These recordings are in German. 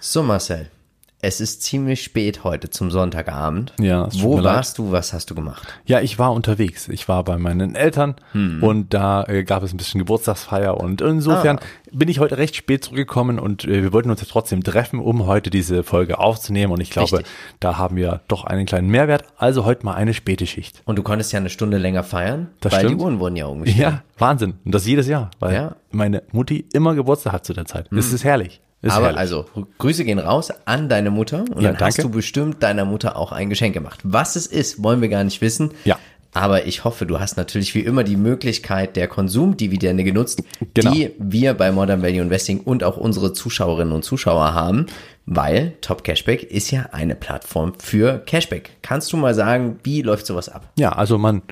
So Marcel, es ist ziemlich spät heute zum Sonntagabend. Ja, Wo mir leid. warst du? Was hast du gemacht? Ja, ich war unterwegs. Ich war bei meinen Eltern Hm. und da äh, gab es ein bisschen Geburtstagsfeier und insofern Ah. bin ich heute recht spät zurückgekommen und äh, wir wollten uns jetzt trotzdem treffen, um heute diese Folge aufzunehmen und ich glaube, Richtig. da haben wir doch einen kleinen Mehrwert. Also heute mal eine späte Schicht. Und du konntest ja eine Stunde länger feiern, Das weil stimmt. die Uhren wurden ja umgestellt. Ja, Wahnsinn. Und das jedes Jahr, weil Ja. Hm. meine Mutti immer Geburtstag hat zu der Zeit. Es ist herrlich. Ist Aber herrlich. also, Grüße gehen raus an deine Mutter und Ja, dann hast danke. du bestimmt deiner Mutter auch ein Geschenk gemacht. Was es ist, wollen wir gar nicht wissen. Ja. Aber ich hoffe, du hast natürlich wie immer die Möglichkeit der Konsumdividende genutzt, Genau. die wir bei Modern Value Investing und auch unsere Zuschauerinnen und Zuschauer haben, weil Top Cashback ist ja eine Plattform für Cashback. Kannst du mal sagen, wie läuft sowas ab? Ja, also man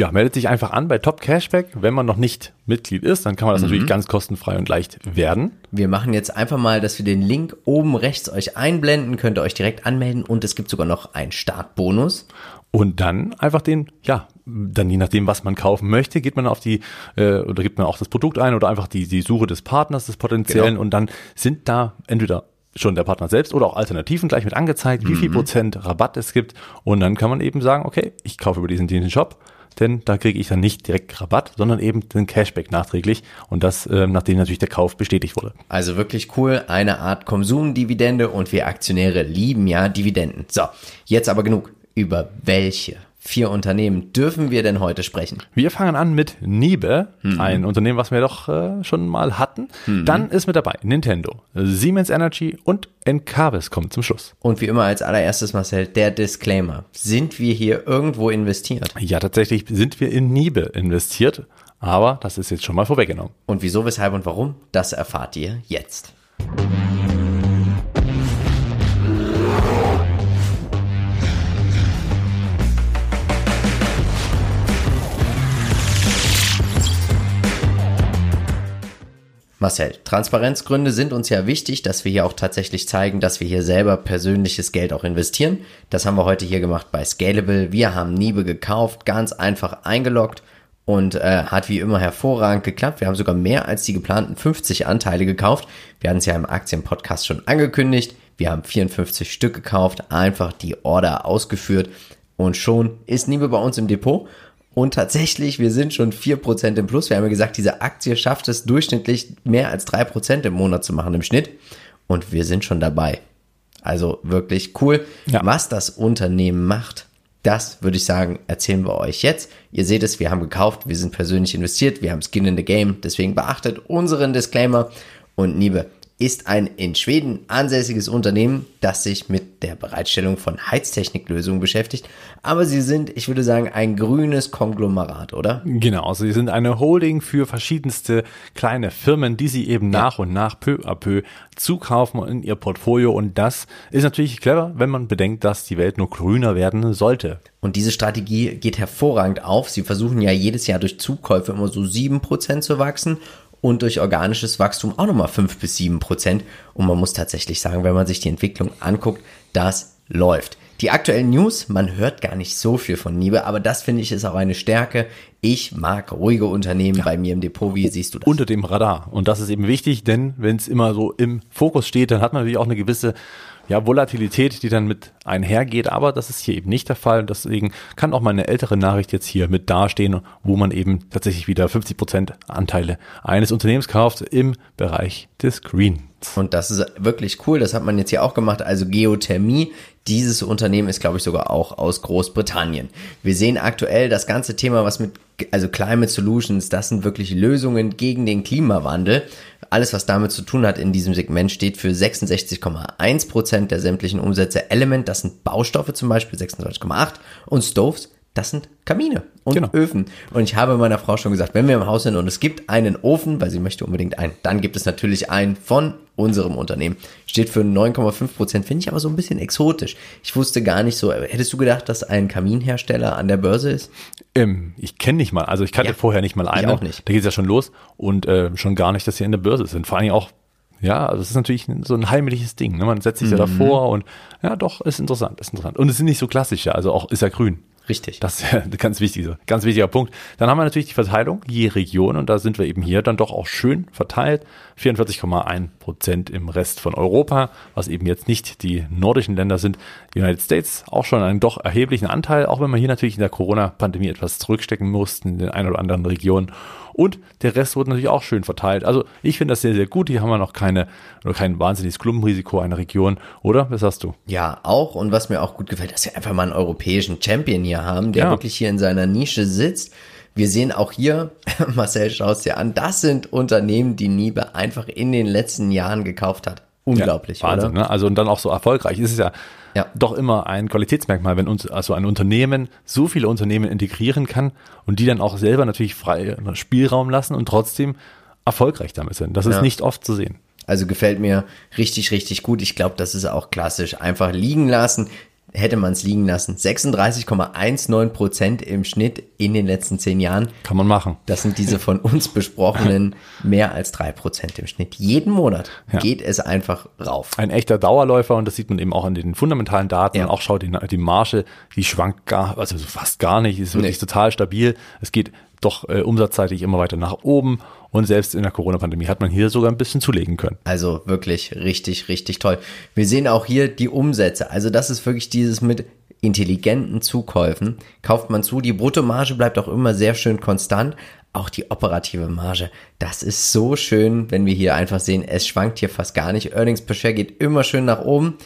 ja, meldet sich einfach an bei Top Cashback. Wenn man noch nicht Mitglied ist, dann kann man das Mhm. natürlich ganz kostenfrei und leicht werden. Wir machen jetzt einfach mal, dass wir den Link oben rechts euch einblenden, könnt ihr euch direkt anmelden und es gibt sogar noch einen Startbonus. Und dann einfach den, ja, dann je nachdem, was man kaufen möchte, geht man auf die, äh, oder gibt man auch das Produkt ein oder einfach die, die Suche des Partners, des potenziellen Genau. und dann sind da entweder schon der Partner selbst oder auch Alternativen gleich mit angezeigt, wie Mhm. viel Prozent Rabatt es gibt und dann kann man eben sagen, okay, ich kaufe über diesen, diesen Shop, denn da kriege ich dann nicht direkt Rabatt, sondern eben den Cashback nachträglich und das, ähm, nachdem natürlich der Kauf bestätigt wurde. Also wirklich cool, eine Art Konsumdividende und wir Aktionäre lieben ja Dividenden. So, jetzt aber genug. Über welche vier Unternehmen dürfen wir denn heute sprechen? Wir fangen an mit Nibe, Mhm. ein Unternehmen, was wir doch äh, schon mal hatten. Dann ist mit dabei Nintendo, Siemens Energy und Encarvis kommt zum Schluss. Und wie immer als allererstes, Marcel, der Disclaimer. Sind wir hier irgendwo investiert? Ja, tatsächlich sind wir in Nibe investiert, aber das ist jetzt schon mal vorweggenommen. Und wieso, weshalb und warum? Das erfahrt ihr jetzt. Marcel, Transparenzgründe sind uns ja wichtig, dass wir hier auch tatsächlich zeigen, dass wir hier selber persönliches Geld auch investieren. Das haben wir heute hier gemacht bei Scalable. Wir haben Niebe gekauft, ganz einfach eingeloggt und äh, hat wie immer hervorragend geklappt. Wir haben sogar mehr als die geplanten 50 Anteile gekauft. Wir hatten es ja im Aktienpodcast schon angekündigt. Wir haben 54 Stück gekauft, einfach die Order ausgeführt und schon ist Niebe bei uns im Depot. Und tatsächlich, wir sind schon 4% im Plus. Wir haben ja gesagt, diese Aktie schafft es durchschnittlich mehr als 3% im Monat zu machen im Schnitt. Und wir sind schon dabei. Also wirklich cool. Ja. Was das Unternehmen macht, das würde ich sagen, erzählen wir euch jetzt. Ihr seht es, wir haben gekauft, wir sind persönlich investiert, wir haben Skin in the Game. Deswegen beachtet unseren Disclaimer. Und Niebe ist ein in Schweden ansässiges Unternehmen, das sich mit der Bereitstellung von Heiztechniklösungen beschäftigt. Aber sie sind, ich würde sagen, ein grünes Konglomerat, oder? Genau, also sie sind eine Holding für verschiedenste kleine Firmen, die sie eben nach und nach peu à peu zukaufen in ihr Portfolio. Und das ist natürlich clever, wenn man bedenkt, dass die Welt nur grüner werden sollte. Und diese Strategie geht hervorragend auf. Sie versuchen ja jedes Jahr durch Zukäufe immer so 7% zu wachsen und durch organisches Wachstum auch nochmal 5 bis 7%. Und man muss tatsächlich sagen, wenn man sich die Entwicklung anguckt, das läuft. Die aktuellen News, man hört gar nicht so viel von Niebe, aber das finde ich ist auch eine Stärke. Ich mag ruhige Unternehmen bei mir im Depot. Wie siehst du das? unter dem Radar. Und das ist eben wichtig, denn wenn es immer so im Fokus steht, dann hat man natürlich auch eine gewisse ja, Volatilität, die dann mit einhergeht. Aber das ist hier eben nicht der Fall. Und deswegen kann auch meine ältere Nachricht jetzt hier mit dastehen, wo man eben tatsächlich wieder 50 Prozent Anteile eines Unternehmens kauft im Bereich des Greens. Und das ist wirklich cool. Das hat man jetzt hier auch gemacht. Also Geothermie. Dieses Unternehmen ist, glaube ich, sogar auch aus Großbritannien. Wir sehen aktuell das ganze Thema, was mit, also Climate Solutions, das sind wirklich Lösungen gegen den Klimawandel. Alles, was damit zu tun hat in diesem Segment, steht für 66,1 Prozent der sämtlichen Umsätze. Element, das sind Baustoffe zum Beispiel, 26,8 und Stoves, das sind Kamine und Genau. Öfen. Und ich habe meiner Frau schon gesagt, wenn wir im Haus sind und es gibt einen Ofen, weil sie möchte unbedingt einen, dann gibt es natürlich einen von unserem Unternehmen. Steht für 9,5 Prozent, finde ich aber so ein bisschen exotisch. Ich wusste gar nicht so, hättest du gedacht, dass ein Kaminhersteller an der Börse ist? Ähm, ich kenne nicht mal, also ich kannte Ja, vorher nicht mal einen. auch nicht. Da geht es ja schon los und äh, schon gar nicht, dass sie in der Börse sind. Vor allen Dingen auch, ja, also es ist natürlich so ein heimliches Ding. Ne? Man setzt sich ja Mhm. davor und ja, doch, ist interessant, ist interessant. Und es sind nicht so klassische, also auch ist ja grün. Richtig. Das ist ja ein ganz wichtiger, ganz wichtiger Punkt. Dann haben wir natürlich die Verteilung je Region und da sind wir eben hier dann doch auch schön verteilt. 44,1 Prozent im Rest von Europa, was eben jetzt nicht die nordischen Länder sind. United States auch schon einen doch erheblichen Anteil, auch wenn wir hier natürlich in der Corona-Pandemie etwas zurückstecken mussten in den ein oder anderen Regionen. Und der Rest wurde natürlich auch schön verteilt. Also ich finde das sehr, sehr gut. Hier haben wir noch keine oder kein wahnsinniges Klumpenrisiko einer Region, oder? Was sagst du? Ja, auch. Und was mir auch gut gefällt, dass wir einfach mal einen europäischen Champion hier haben, der Ja. wirklich hier in seiner Nische sitzt. Wir sehen auch hier, Marcel, schaust dir an, das sind Unternehmen, die Niebe einfach in den letzten Jahren gekauft hat. Unglaublich, ja, Wahnsinn, oder? ne? Also und dann auch so erfolgreich. Es ist ja, Ja. doch immer ein Qualitätsmerkmal, wenn uns also ein Unternehmen so viele Unternehmen integrieren kann und die dann auch selber natürlich frei Spielraum lassen und trotzdem erfolgreich damit sind. Das ist Ja. nicht oft zu sehen. Also gefällt mir richtig, richtig gut. Ich glaube, das ist auch klassisch. Einfach liegen lassen. Hätte man es liegen lassen. 36,19 Prozent im Schnitt in den letzten zehn Jahren. Kann man machen. Das sind diese von uns besprochenen mehr als drei Prozent im Schnitt. Jeden Monat Ja. geht es einfach rauf. Ein echter Dauerläufer und das sieht man eben auch an den fundamentalen Daten. Ja. Und auch schaut die, die Marge, die schwankt gar, also fast gar nicht, ist wirklich Nee. total stabil. Es geht doch äh, umsatzseitig immer weiter nach oben und selbst in der Corona-Pandemie hat man hier sogar ein bisschen zulegen können. Also wirklich richtig, richtig toll. Wir sehen auch hier die Umsätze. Also das ist wirklich dieses mit intelligenten Zukäufen. Kauft man zu, die Bruttomarge bleibt auch immer sehr schön konstant. Auch die operative Marge. Das ist so schön, wenn wir hier einfach sehen, es schwankt hier fast gar nicht. Earnings per Share geht immer schön nach oben.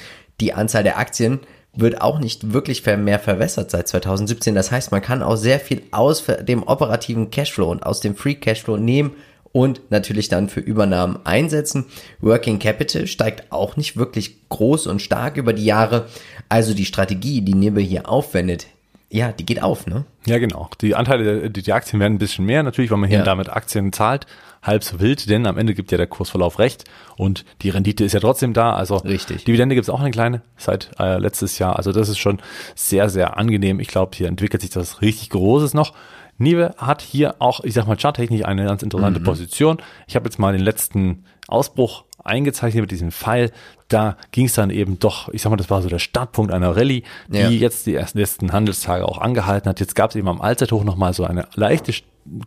Die Anzahl der Aktien wird auch nicht wirklich mehr verwässert seit 2017. Das heißt, man kann auch sehr viel aus dem operativen Cashflow und aus dem Free Cashflow nehmen und natürlich dann für Übernahmen einsetzen. Working Capital steigt auch nicht wirklich groß und stark über die Jahre. Also die Strategie, die Nibbe hier aufwendet, ja, die geht auf, ne? Ja, genau. Die Anteile, die, die Aktien werden ein bisschen mehr, natürlich, weil man hier Ja. damit Aktien zahlt. Halb so wild, denn am Ende gibt ja der Kursverlauf recht und die Rendite ist ja trotzdem da. Also Richtig. Dividende gibt es auch eine kleine seit äh, letztes Jahr. Also das ist schon sehr, sehr angenehm. Ich glaube, hier entwickelt sich das richtig Großes noch. Nive hat hier auch, ich sag mal, charttechnisch eine ganz interessante Mhm. Position. Ich habe jetzt mal den letzten Ausbruch eingezeichnet mit diesem Pfeil. Da ging es dann eben doch, ich sag mal, das war so der Startpunkt einer Rallye, die Ja. jetzt die ersten letzten Handelstage auch angehalten hat. Jetzt gab es eben am Allzeithoch nochmal so eine leichte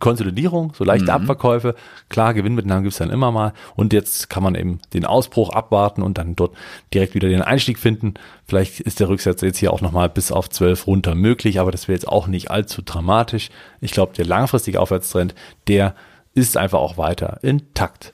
Konsolidierung, so leichte Abverkäufe. Klar, Gewinnmitnahmen gibt es dann immer mal. Und jetzt kann man eben den Ausbruch abwarten und dann dort direkt wieder den Einstieg finden. Vielleicht ist der Rücksetzer jetzt hier auch nochmal bis auf 12 runter möglich, aber das wäre jetzt auch nicht allzu dramatisch. Ich glaube, der langfristige Aufwärtstrend, der ist einfach auch weiter intakt.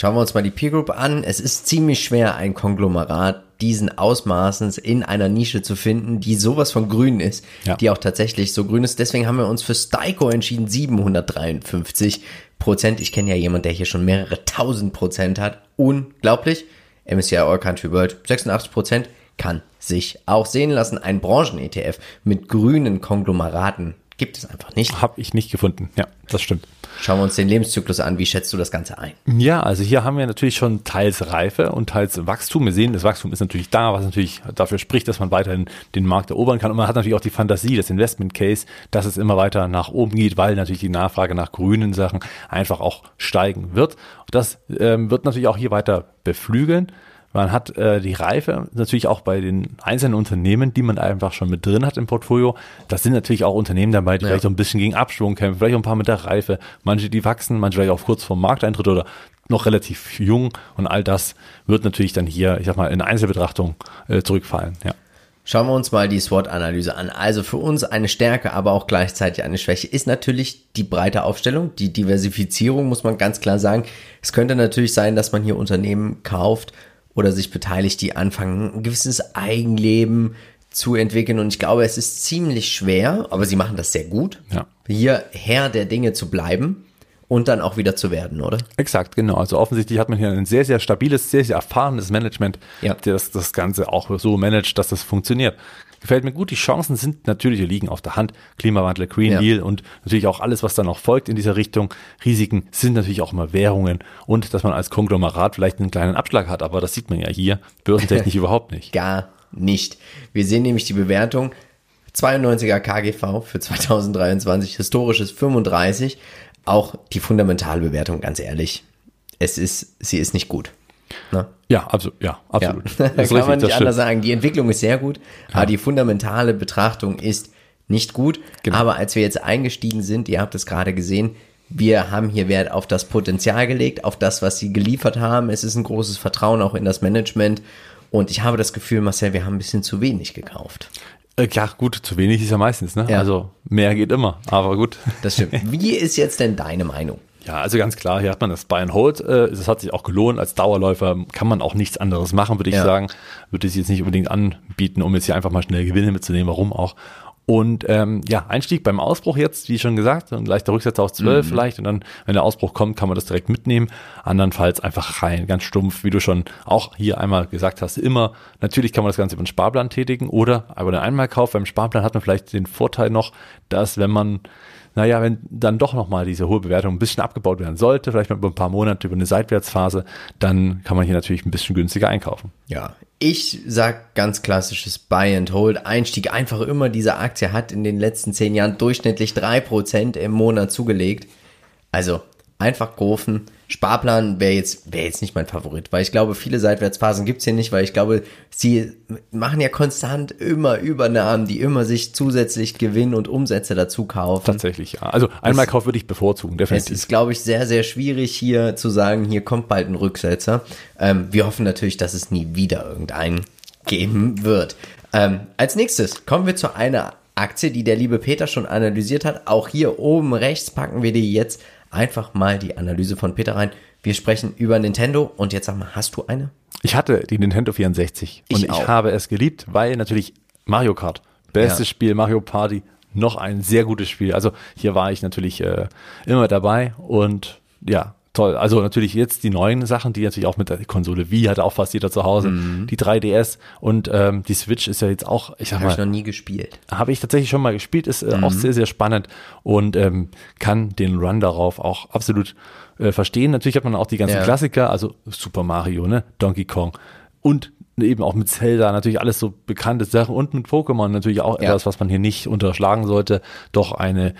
Schauen wir uns mal die Peer Group an. Es ist ziemlich schwer, ein Konglomerat diesen Ausmaßens in einer Nische zu finden, die sowas von grün ist, Ja. die auch tatsächlich so grün ist. Deswegen haben wir uns für Styco entschieden, 753 Prozent. Ich kenne ja jemanden, der hier schon mehrere tausend Prozent hat. Unglaublich. MSCI All Country World 86 Prozent kann sich auch sehen lassen. Ein Branchen-ETF mit grünen Konglomeraten gibt es einfach nicht. Habe ich nicht gefunden. Ja, das stimmt. Schauen wir uns den Lebenszyklus an. Wie schätzt du das Ganze ein? Ja, also hier haben wir natürlich schon teils Reife und teils Wachstum. Wir sehen, das Wachstum ist natürlich da, was natürlich dafür spricht, dass man weiterhin den Markt erobern kann. Und man hat natürlich auch die Fantasie, das Investment Case, dass es immer weiter nach oben geht, weil natürlich die Nachfrage nach grünen Sachen einfach auch steigen wird. Und das ähm, wird natürlich auch hier weiter beflügeln. Man hat äh, die Reife natürlich auch bei den einzelnen Unternehmen, die man einfach schon mit drin hat im Portfolio. Das sind natürlich auch Unternehmen dabei, die Ja. vielleicht so ein bisschen gegen Abschwung kämpfen, vielleicht auch ein paar mit der Reife, manche die wachsen, manche vielleicht auch kurz vor Markteintritt oder noch relativ jung und all das wird natürlich dann hier, ich sag mal, in Einzelbetrachtung äh, zurückfallen. Ja. Schauen wir uns mal die SWOT-Analyse an. Also für uns eine Stärke, aber auch gleichzeitig eine Schwäche ist natürlich die breite Aufstellung, die Diversifizierung, muss man ganz klar sagen. Es könnte natürlich sein, dass man hier Unternehmen kauft oder sich beteiligt, die anfangen, ein gewisses Eigenleben zu entwickeln. Und ich glaube, es ist ziemlich schwer, aber sie machen das sehr gut, Ja. hier Herr der Dinge zu bleiben und dann auch wieder zu werden, oder? Exakt, genau. Also offensichtlich hat man hier ein sehr, sehr stabiles, sehr, sehr erfahrenes Management, Ja. das das Ganze auch so managt, dass das funktioniert. Gefällt mir gut. Die Chancen sind natürlich, die liegen auf der Hand. Klimawandel, Green Ja. Deal und natürlich auch alles, was dann noch folgt in dieser Richtung. Risiken sind natürlich auch immer Währungen und dass man als Konglomerat vielleicht einen kleinen Abschlag hat, aber das sieht man ja hier börsentechnisch überhaupt nicht. Gar nicht. Wir sehen nämlich die Bewertung 92er KGV für 2023, historisches 35. Auch die fundamentale Bewertung, ganz ehrlich. Es ist, sie ist nicht gut. Ne? Ja, also, ja, Ja, absolut. da Das kann man nicht das anders sagen. Die Entwicklung ist sehr gut, aber die fundamentale Betrachtung ist nicht gut. Genau. Aber als wir jetzt eingestiegen sind, ihr habt es gerade gesehen, wir haben hier Wert auf das Potenzial gelegt, auf das, was sie geliefert haben. Es ist ein großes Vertrauen auch in das Management. Und ich habe das Gefühl, Marcel, wir haben ein bisschen zu wenig gekauft. Äh, klar, gut, zu wenig ist ja meistens, ne? Ja. Also mehr geht immer, aber gut. Das stimmt. Wie ist jetzt denn deine Meinung? Ja, also ganz klar, hier hat man das Buy and Hold. Äh, das hat sich auch gelohnt. Als Dauerläufer kann man auch nichts anderes machen, würde ich Ja. sagen. Würde ich jetzt nicht unbedingt anbieten, um jetzt hier einfach mal schnell Gewinne mitzunehmen. Warum auch? Und ähm, ja, Einstieg beim Ausbruch jetzt, wie schon gesagt, ein leichter Rücksetzer auf 12 Mhm. vielleicht. Und dann, wenn der Ausbruch kommt, kann man das direkt mitnehmen. Andernfalls einfach rein, ganz stumpf, wie du schon auch hier einmal gesagt hast. Immer, natürlich kann man das Ganze über den Sparplan tätigen oder über den Einmalkauf. Beim Sparplan hat man vielleicht den Vorteil noch, dass wenn man naja, wenn dann doch nochmal diese hohe Bewertung ein bisschen abgebaut werden sollte, vielleicht mal über ein paar Monate, über eine Seitwärtsphase, dann kann man hier natürlich ein bisschen günstiger einkaufen. Ja, ich sag ganz klassisches Buy and Hold Einstieg. Einfach immer diese Aktie hat in den letzten zehn Jahren durchschnittlich drei Prozent im Monat zugelegt. Also einfach kaufen. Sparplan wäre jetzt, wäre jetzt nicht mein Favorit, weil ich glaube, viele Seitwärtsphasen gibt's hier nicht, weil ich glaube, sie machen ja konstant immer Übernahmen, die immer sich zusätzlich Gewinn und Umsätze dazu kaufen. Tatsächlich, ja. Also Einmalkauf würde ich bevorzugen, Es definitiv. ist, glaube ich, sehr, sehr schwierig hier zu sagen, hier kommt bald ein Rücksetzer. Ähm, wir hoffen natürlich, dass es nie wieder irgendeinen geben wird. Ähm, als nächstes kommen wir zu einer Aktie, die der liebe Peter schon analysiert hat. Auch hier oben rechts packen wir dir jetzt einfach mal die Analyse von Peter rein. Wir sprechen über Nintendo und jetzt sag mal, hast du eine? Ich hatte die Nintendo 64 Ich und ich auch. habe es geliebt, weil natürlich Mario Kart, bestes Ja. Spiel, Mario Party, noch ein sehr gutes Spiel. Also hier war ich natürlich äh, immer dabei und ja, toll. Also natürlich jetzt die neuen Sachen, die natürlich auch mit der Konsole Wii hatte auch fast jeder zu Hause, Mhm. die 3DS und ähm, die Switch ist ja jetzt auch, ich sag Habe ich mal, noch nie gespielt. habe ich tatsächlich schon mal gespielt, ist äh, auch sehr, sehr spannend und ähm, kann den Run darauf auch absolut äh, verstehen. Natürlich hat man auch die ganzen Ja. Klassiker, also Super Mario, ne, Donkey Kong und eben auch mit Zelda, natürlich alles so bekannte Sachen und mit Pokémon natürlich auch Ja. etwas, was man hier nicht unterschlagen sollte, doch eine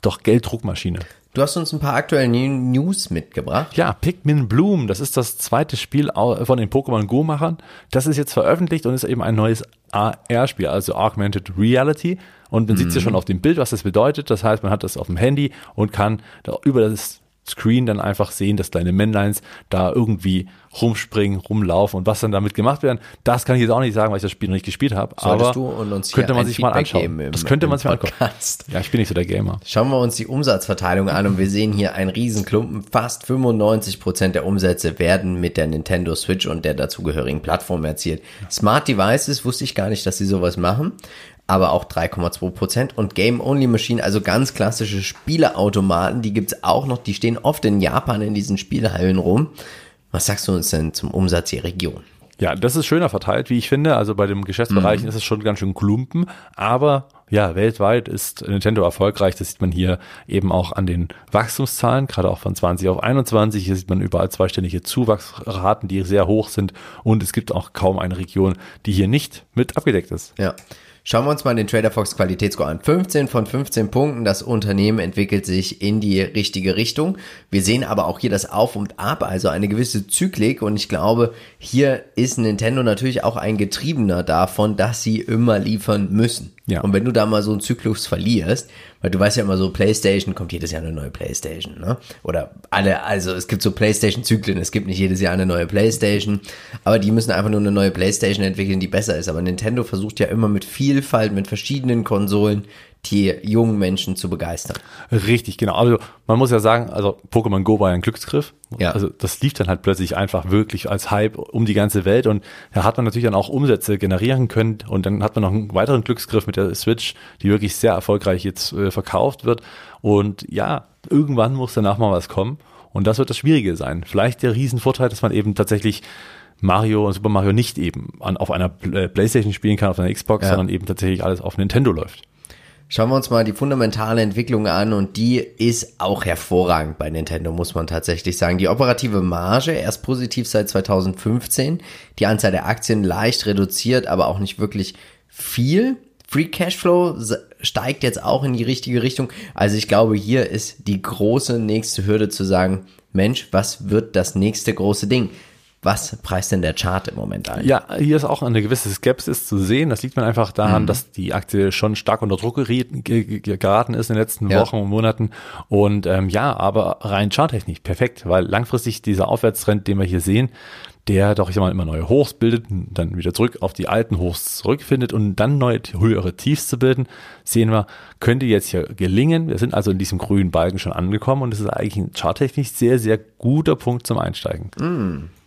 doch Gelddruckmaschine. Du hast uns ein paar aktuelle New- News mitgebracht. Ja, Pikmin Bloom, das ist das zweite Spiel von den Pokémon Go-Machern. Das ist jetzt veröffentlicht und ist eben ein neues AR-Spiel, also Augmented Reality. Und man sieht es ja schon auf dem Bild, was das bedeutet. Das heißt, man hat das auf dem Handy und kann da über das Screen dann einfach sehen, dass kleine Männleins da irgendwie rumspringen, rumlaufen und was dann damit gemacht werden. Das kann ich jetzt auch nicht sagen, weil ich das Spiel noch nicht gespielt habe. Solltest Aber du und uns hier könnte man sich mal Feedback anschauen. geben im- das könnte man sich mal. Podcast. Ja, ich bin nicht so der Gamer. Schauen wir uns die Umsatzverteilung an und wir sehen hier einen Riesenklumpen. Fast 95% der Umsätze werden mit der Nintendo Switch und der dazugehörigen Plattform erzielt. Smart Devices wusste ich gar nicht, dass sie sowas machen, aber auch 3,2% und Game-Only Machine, also ganz klassische Spieleautomaten, die gibt's auch noch, die stehen oft in Japan in diesen Spielhallen rum. Was sagst du uns denn zum Umsatz der Region? Ja, das ist schöner verteilt, wie ich finde. Also bei den Geschäftsbereichen ist es schon ganz schön klumpen, aber ja, weltweit ist Nintendo erfolgreich. Das sieht man hier eben auch an den Wachstumszahlen, gerade auch von 20 auf 21. Hier sieht man überall zweistellige Zuwachsraten, die sehr hoch sind und es gibt auch kaum eine Region, die hier nicht mit abgedeckt ist. Ja. Schauen wir uns mal den Trader Fox Qualitätsscore an. 15 von 15 Punkten. Das Unternehmen entwickelt sich in die richtige Richtung. Wir sehen aber auch hier das Auf und Ab, also eine gewisse Zyklik. Und ich glaube, hier ist Nintendo natürlich auch ein Getriebener davon, dass sie immer liefern müssen. Ja. Und wenn du da mal so einen Zyklus verlierst, weil du weißt ja immer so, PlayStation kommt jedes Jahr eine neue PlayStation, ne? Oder alle, also es gibt so PlayStation-Zyklen, es gibt nicht jedes Jahr eine neue PlayStation, aber die müssen einfach nur eine neue PlayStation entwickeln, die besser ist. Aber Nintendo versucht ja immer mit Vielfalt, mit verschiedenen Konsolen, die jungen Menschen zu begeistern. Richtig, genau. Also man muss ja sagen, also Pokémon Go war ja ein Glücksgriff. Ja. Also das lief dann halt plötzlich einfach wirklich als Hype um die ganze Welt und da hat man natürlich dann auch Umsätze generieren können und dann hat man noch einen weiteren Glücksgriff mit der Switch, die wirklich sehr erfolgreich jetzt äh, verkauft wird und ja, irgendwann muss danach mal was kommen und das wird das Schwierige sein. Vielleicht der Riesenvorteil, dass man eben tatsächlich Mario und Super Mario nicht eben an, auf einer äh, Playstation spielen kann, auf einer Xbox, Ja. sondern eben tatsächlich alles auf Nintendo läuft. Schauen wir uns mal die fundamentale Entwicklung an und die ist auch hervorragend bei Nintendo, muss man tatsächlich sagen. Die operative Marge erst positiv seit 2015, die Anzahl der Aktien leicht reduziert, aber auch nicht wirklich viel. Free Cashflow steigt jetzt auch in die richtige Richtung. Also ich glaube, hier ist die große nächste Hürde zu sagen, Mensch, was wird das nächste große Ding? Was preist denn der Chart im Moment ein? Ja, hier ist auch eine gewisse Skepsis zu sehen. Das liegt man einfach daran, mhm. dass die Aktie schon stark unter Druck geraten ist in den letzten ja. Wochen und Monaten. Und ähm, ja, aber rein charttechnisch perfekt, weil langfristig dieser Aufwärtstrend, den wir hier sehen, der doch, ich sag mal, immer neue Hochs bildet, dann wieder zurück auf die alten Hochs zurückfindet und dann neue höhere Tiefs zu bilden, sehen wir, könnte jetzt hier gelingen. Wir sind also in diesem grünen Balken schon angekommen und es ist eigentlich ein charttechnisch sehr, sehr guter Punkt zum Einsteigen. Mm.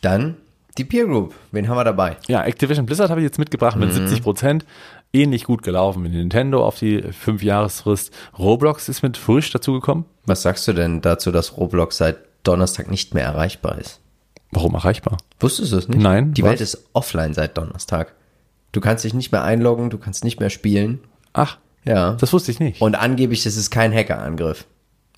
Dann die Peer Group. Wen haben wir dabei? Ja, Activision Blizzard habe ich jetzt mitgebracht mit mhm. 70 Prozent. Ähnlich gut gelaufen mit Nintendo auf die 5-Jahresfrist. Roblox ist mit frisch dazugekommen. Was sagst du denn dazu, dass Roblox seit Donnerstag nicht mehr erreichbar ist? Warum erreichbar? Wusstest du es nicht? Nein. Die was? Welt ist offline seit Donnerstag. Du kannst dich nicht mehr einloggen, du kannst nicht mehr spielen. Ach. Ja. Das wusste ich nicht. Und angeblich ist es kein Hackerangriff.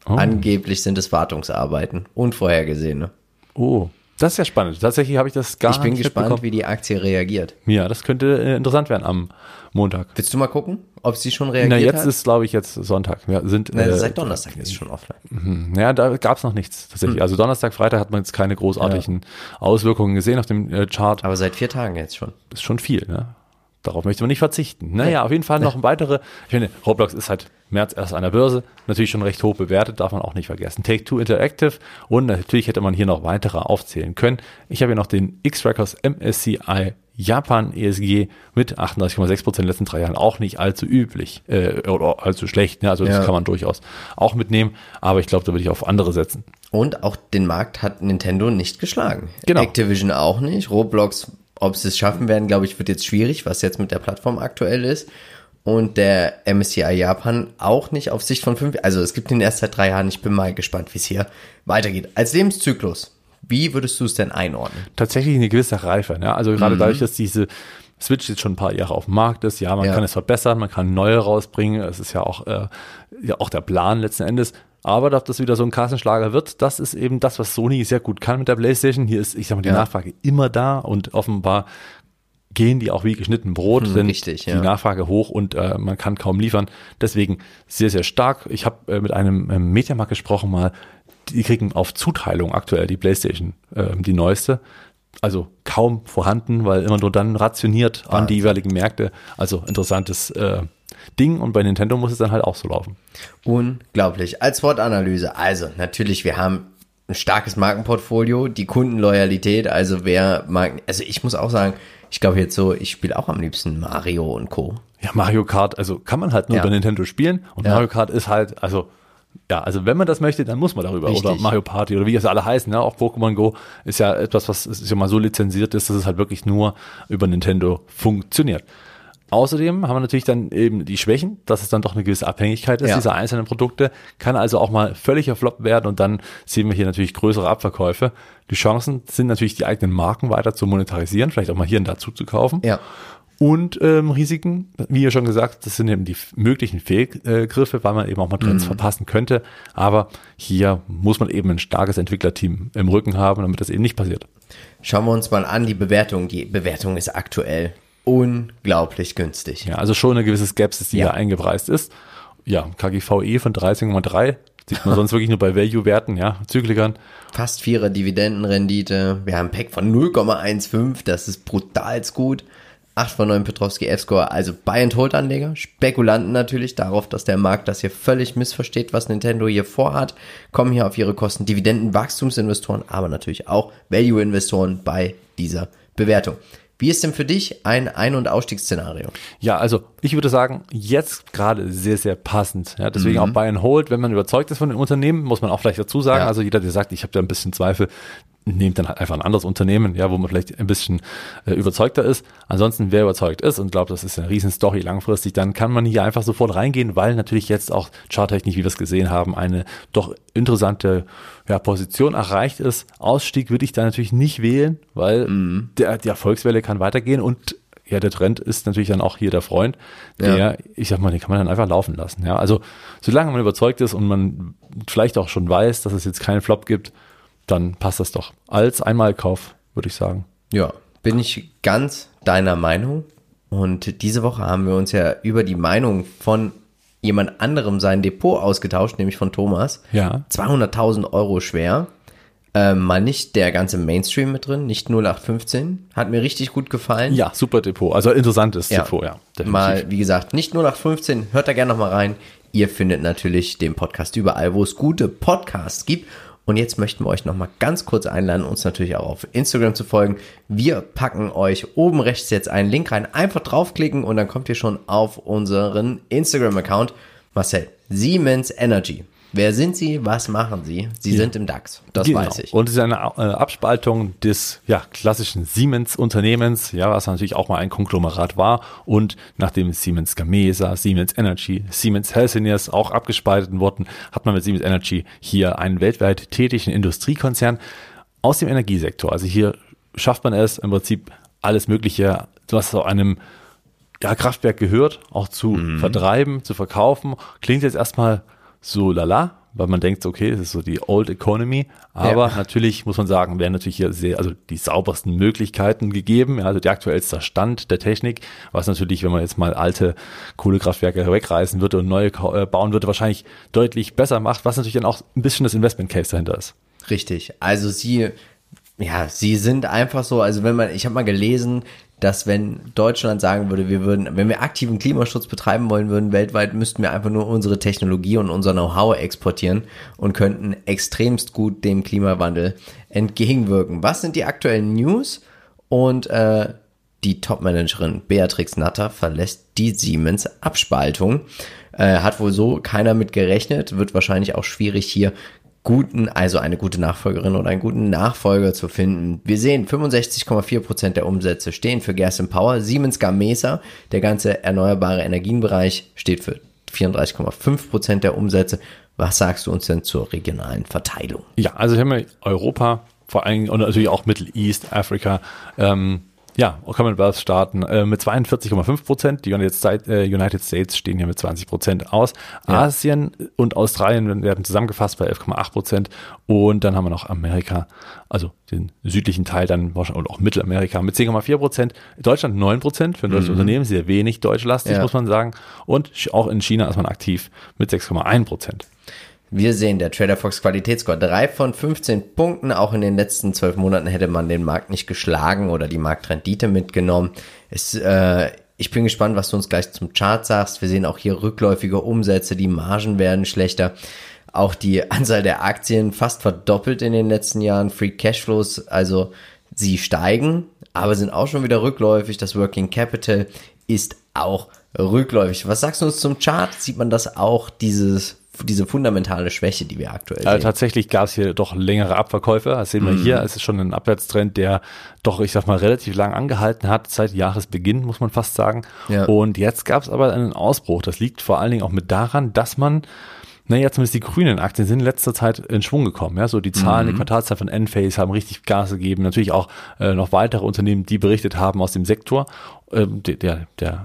Oh. Angeblich sind es Wartungsarbeiten. Unvorhergesehene. Oh. Das ist ja spannend. Tatsächlich habe ich das gar nicht Ich bin gespannt, wie die Aktie reagiert. Ja, das könnte äh, interessant werden am Montag. Willst du mal gucken, ob sie schon reagiert Na, jetzt hat? ist, glaube ich, jetzt Sonntag. Wir sind, Na, äh, seit Donnerstag ist es schon offline. Mhm. Ja, da gab es noch nichts tatsächlich. Mhm. Also Donnerstag, Freitag hat man jetzt keine großartigen ja. Auswirkungen gesehen auf dem äh, Chart. Aber seit vier Tagen jetzt schon. Ist schon viel, ne? Darauf möchte man nicht verzichten. Naja, ja. auf jeden Fall noch ein weitere. Ich finde, Roblox ist halt März erst an der Börse, natürlich schon recht hoch bewertet, darf man auch nicht vergessen. Take-Two Interactive und natürlich hätte man hier noch weitere aufzählen können. Ich habe hier noch den X-Records MSCI Japan ESG mit 38,6 Prozent in den letzten drei Jahren auch nicht allzu üblich äh, oder allzu schlecht. Ne? Also das ja. kann man durchaus auch mitnehmen, aber ich glaube, da würde ich auf andere setzen. Und auch den Markt hat Nintendo nicht geschlagen. Genau. Activision auch nicht. Roblox ob sie es schaffen werden, glaube ich, wird jetzt schwierig, was jetzt mit der Plattform aktuell ist. Und der MSCI Japan auch nicht auf Sicht von fünf. Also es gibt ihn erst seit drei Jahren. Ich bin mal gespannt, wie es hier weitergeht. Als Lebenszyklus, wie würdest du es denn einordnen? Tatsächlich eine gewisse Reife. Ne? Also gerade mhm. dadurch, dass diese Switch jetzt schon ein paar Jahre auf dem Markt ist, ja, man ja. kann es verbessern, man kann neue rausbringen. Es ist ja auch, äh, ja auch der Plan letzten Endes. Aber dass das wieder so ein Kassenschlager wird, das ist eben das, was Sony sehr gut kann mit der PlayStation. Hier ist, ich sag mal, die ja. Nachfrage immer da und offenbar gehen die auch wie geschnitten Brot, hm, sind richtig, ja. die Nachfrage hoch und äh, man kann kaum liefern. Deswegen sehr, sehr stark. Ich habe äh, mit einem äh, Mediamarkt gesprochen mal, die kriegen auf Zuteilung aktuell die PlayStation, äh, die neueste. Also kaum vorhanden, weil immer nur dann rationiert an die jeweiligen Märkte. Also interessantes äh, Ding und bei Nintendo muss es dann halt auch so laufen. Unglaublich. Als Wortanalyse, also natürlich, wir haben ein starkes Markenportfolio, die Kundenloyalität, also wer Marken, also ich muss auch sagen, ich glaube jetzt so, ich spiele auch am liebsten Mario und Co. Ja, Mario Kart, also kann man halt nur ja. bei Nintendo spielen und ja. Mario Kart ist halt, also ja, also wenn man das möchte, dann muss man darüber. Richtig. Oder Mario Party oder wie es alle heißen. Ja, auch Pokémon Go ist ja etwas, was ist ja mal so lizenziert ist, dass es halt wirklich nur über Nintendo funktioniert. Außerdem haben wir natürlich dann eben die Schwächen, dass es dann doch eine gewisse Abhängigkeit ist, ja. dieser einzelnen Produkte. Kann also auch mal völliger Flop werden und dann sehen wir hier natürlich größere Abverkäufe. Die Chancen sind natürlich, die eigenen Marken weiter zu monetarisieren, vielleicht auch mal hier und da zuzukaufen. Ja. Und ähm, Risiken, wie ihr schon gesagt, das sind eben die möglichen Fehlgriffe, weil man eben auch mal Trends mhm. verpassen könnte. Aber hier muss man eben ein starkes Entwicklerteam im Rücken haben, damit das eben nicht passiert. Schauen wir uns mal an die Bewertung. Die Bewertung ist aktuell unglaublich günstig. Ja, also schon eine gewisse Skepsis, die ja. hier eingepreist ist. Ja, KGVE von 13,3 sieht man sonst wirklich nur bei Value-Werten, ja, Zyklikern. Fast vierer Dividendenrendite. Wir haben ein Pack von 0,15, das ist brutal gut. 8 von 9 Petrovski F-Score, also Buy-and-Hold-Anleger, Spekulanten natürlich darauf, dass der Markt das hier völlig missversteht, was Nintendo hier vorhat, kommen hier auf ihre Kosten Dividenden, Wachstumsinvestoren, aber natürlich auch Value-Investoren bei dieser Bewertung. Wie ist denn für dich ein Ein- und Ausstiegsszenario? Ja, also ich würde sagen, jetzt gerade sehr, sehr passend. Ja, deswegen mhm. auch Buy and Hold, wenn man überzeugt ist von dem Unternehmen, muss man auch vielleicht dazu sagen. Ja. Also jeder, der sagt, ich habe da ein bisschen Zweifel, nehmt dann halt einfach ein anderes Unternehmen, ja, wo man vielleicht ein bisschen äh, überzeugter ist. Ansonsten, wer überzeugt ist und glaubt, das ist eine riesen Story langfristig, dann kann man hier einfach sofort reingehen, weil natürlich jetzt auch charttechnisch, wie wir es gesehen haben, eine doch interessante ja, Position erreicht ist. Ausstieg würde ich da natürlich nicht wählen, weil mhm. der, die Erfolgswelle kann weitergehen und ja, der Trend ist natürlich dann auch hier der Freund, der, ja. ich sag mal, den kann man dann einfach laufen lassen. Ja, also solange man überzeugt ist und man vielleicht auch schon weiß, dass es jetzt keinen Flop gibt, dann passt das doch. Als Einmalkauf, würde ich sagen. Ja, bin ich ganz deiner Meinung. Und diese Woche haben wir uns ja über die Meinung von jemand anderem sein Depot ausgetauscht, nämlich von Thomas. Ja. 200.000 Euro schwer. Ähm, mal nicht der ganze Mainstream mit drin, nicht 0815. Hat mir richtig gut gefallen. Ja, super Depot. Also interessantes Ja. Depot, ja. definitiv. Mal, wie gesagt, nicht 0815. Hört da gerne noch mal rein. Ihr findet natürlich den Podcast überall, wo es gute Podcasts gibt. Und jetzt möchten wir euch noch mal ganz kurz einladen, uns natürlich auch auf Instagram zu folgen. Wir packen euch oben rechts jetzt einen Link rein. Einfach draufklicken und dann kommt ihr schon auf unseren Instagram-Account. Marcel, Siemens Energy. Wer sind sie? Was machen sie? Sie sind im DAX. Das Genau. weiß ich. Und es ist eine äh, Abspaltung des ja, klassischen Siemens-Unternehmens, ja, was natürlich auch mal ein Konglomerat war. Und nachdem Siemens Gamesa, Siemens Energy, Siemens Healthineers auch abgespalten wurden, hat man mit Siemens Energy hier einen weltweit tätigen Industriekonzern aus dem Energiesektor. Also hier schafft man es im Prinzip alles Mögliche, was zu einem ja, Kraftwerk gehört, auch zu vertreiben, zu verkaufen. Klingt jetzt erstmal so lala, weil man denkt, okay, das ist so die Old Economy. Aber Ja. natürlich muss man sagen, werden natürlich hier sehr, also die saubersten Möglichkeiten gegeben, ja, also der aktuellste Stand der Technik, was natürlich, wenn man jetzt mal alte Kohlekraftwerke wegreißen würde und neue äh, bauen würde, wahrscheinlich deutlich besser macht, was natürlich dann auch ein bisschen das Investment Case dahinter ist. Richtig. Also sie, ja, sie sind einfach so, also wenn man, ich habe mal gelesen, dass wenn Deutschland sagen würde, wir würden, wenn wir aktiven Klimaschutz betreiben wollen würden weltweit, müssten wir einfach nur unsere Technologie und unser Know-how exportieren und könnten extremst gut dem Klimawandel entgegenwirken. Was sind die aktuellen News? Und äh, die Topmanagerin Beatrix Natter verlässt die Siemens Abspaltung. Äh, hat wohl so keiner mit gerechnet, wird wahrscheinlich auch schwierig hier guten, also eine gute Nachfolgerin oder einen guten Nachfolger zu finden. Wir sehen 65,4 Prozent der Umsätze stehen für and Power. Siemens Gamesa, der ganze erneuerbare Energienbereich, steht für 34,5 Prozent der Umsätze. Was sagst du uns denn zur regionalen Verteilung? Ja, also wir haben ja Europa, vor allem und natürlich auch Middle East, Afrika, ähm, ja, Commonwealth-Staaten äh, mit 42,5 Prozent. Die United States, äh, United States stehen hier mit 20 Prozent aus. Ja. Asien und Australien werden zusammengefasst bei 11,8 Prozent. Und dann haben wir noch Amerika, also den südlichen Teil dann wahrscheinlich und auch Mittelamerika mit 10,4 Prozent. Deutschland 9 Prozent für ein deutsches Unternehmen, sehr wenig deutschlastig, Mhm. Ja. muss man sagen. Und auch in China ist man aktiv mit 6,1 Prozent. Wir sehen, der Trader Fox Qualitätsscore 3 von 15 Punkten. Auch in den letzten 12 Monaten hätte man den Markt nicht geschlagen oder die Marktrendite mitgenommen. Es, äh, ich bin gespannt, was du uns gleich zum Chart sagst. Wir sehen auch hier rückläufige Umsätze, die Margen werden schlechter. Auch die Anzahl der Aktien fast verdoppelt in den letzten Jahren. Free Cashflows, also sie steigen, aber sind auch schon wieder rückläufig. Das Working Capital ist auch rückläufig. Was sagst du uns zum Chart? Sieht man das auch, dieses, diese fundamentale Schwäche, die wir aktuell Also sehen? tatsächlich gab es hier doch längere Abverkäufe. Das sehen wir hier. Es ist schon ein Abwärtstrend, der doch, ich sag mal, relativ lang angehalten hat, seit Jahresbeginn, muss man fast sagen. Ja. Und jetzt gab es aber einen Ausbruch. Das liegt vor allen Dingen auch mit daran, dass man naja, zumindest die grünen Aktien sind in letzter Zeit in Schwung gekommen. Ja, so die Zahlen, die Quartalszahlen von Enphase haben richtig Gas gegeben. Natürlich auch äh, noch weitere Unternehmen, die berichtet haben aus dem Sektor ähm, der, der, der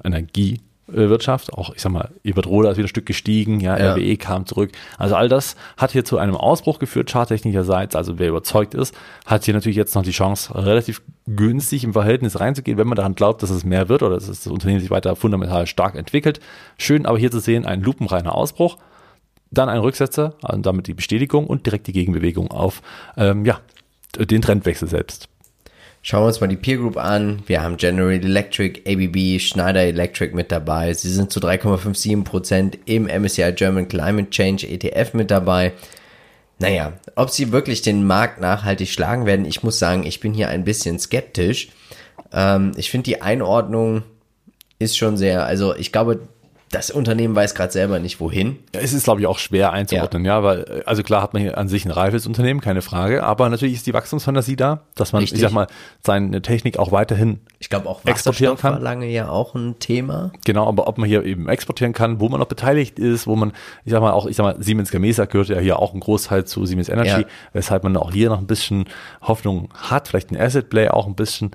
Energiewirtschaft. Auch, ich sag mal, Iberdrola ist wieder ein Stück gestiegen. Ja, Ja. RWE kam zurück. Also all das hat hier zu einem Ausbruch geführt, charttechnischerseits. Also wer überzeugt ist, hat hier natürlich jetzt noch die Chance, relativ günstig im Verhältnis reinzugehen, wenn man daran glaubt, dass es mehr wird oder dass das Unternehmen sich weiter fundamental stark entwickelt. Schön aber hier zu sehen, ein lupenreiner Ausbruch, dann ein Rücksetzer, also damit die Bestätigung und direkt die Gegenbewegung auf ähm, ja, den Trendwechsel selbst. Schauen wir uns mal die Peer Group an. Wir haben General Electric, ABB, Schneider Electric mit dabei. Sie sind zu 3,57% im MSCI German Climate Change ETF mit dabei. Naja, ob sie wirklich den Markt nachhaltig schlagen werden, ich muss sagen, ich bin hier ein bisschen skeptisch. Ähm, ich finde die Einordnung ist schon sehr, also ich glaube, das Unternehmen weiß gerade selber nicht wohin. Ja, es ist, glaube ich, auch schwer einzuordnen, ja. weil, äh, also klar hat man hier an sich ein reifes Unternehmen, keine Frage, aber natürlich ist die Wachstumsfantasie da, dass man, Richtig. ich sag mal, seine Technik auch weiterhin Ich glaube auch Exportieren Wasserstoff war kann. lange ja auch ein Thema. Genau, aber ob man hier eben exportieren kann, wo man noch beteiligt ist, wo man, ich sag mal, auch, ich sag mal, Siemens Gamesa gehört ja hier auch ein Großteil zu Siemens Energy, Ja. weshalb man auch hier noch ein bisschen Hoffnung hat, vielleicht ein Asset Play auch ein bisschen.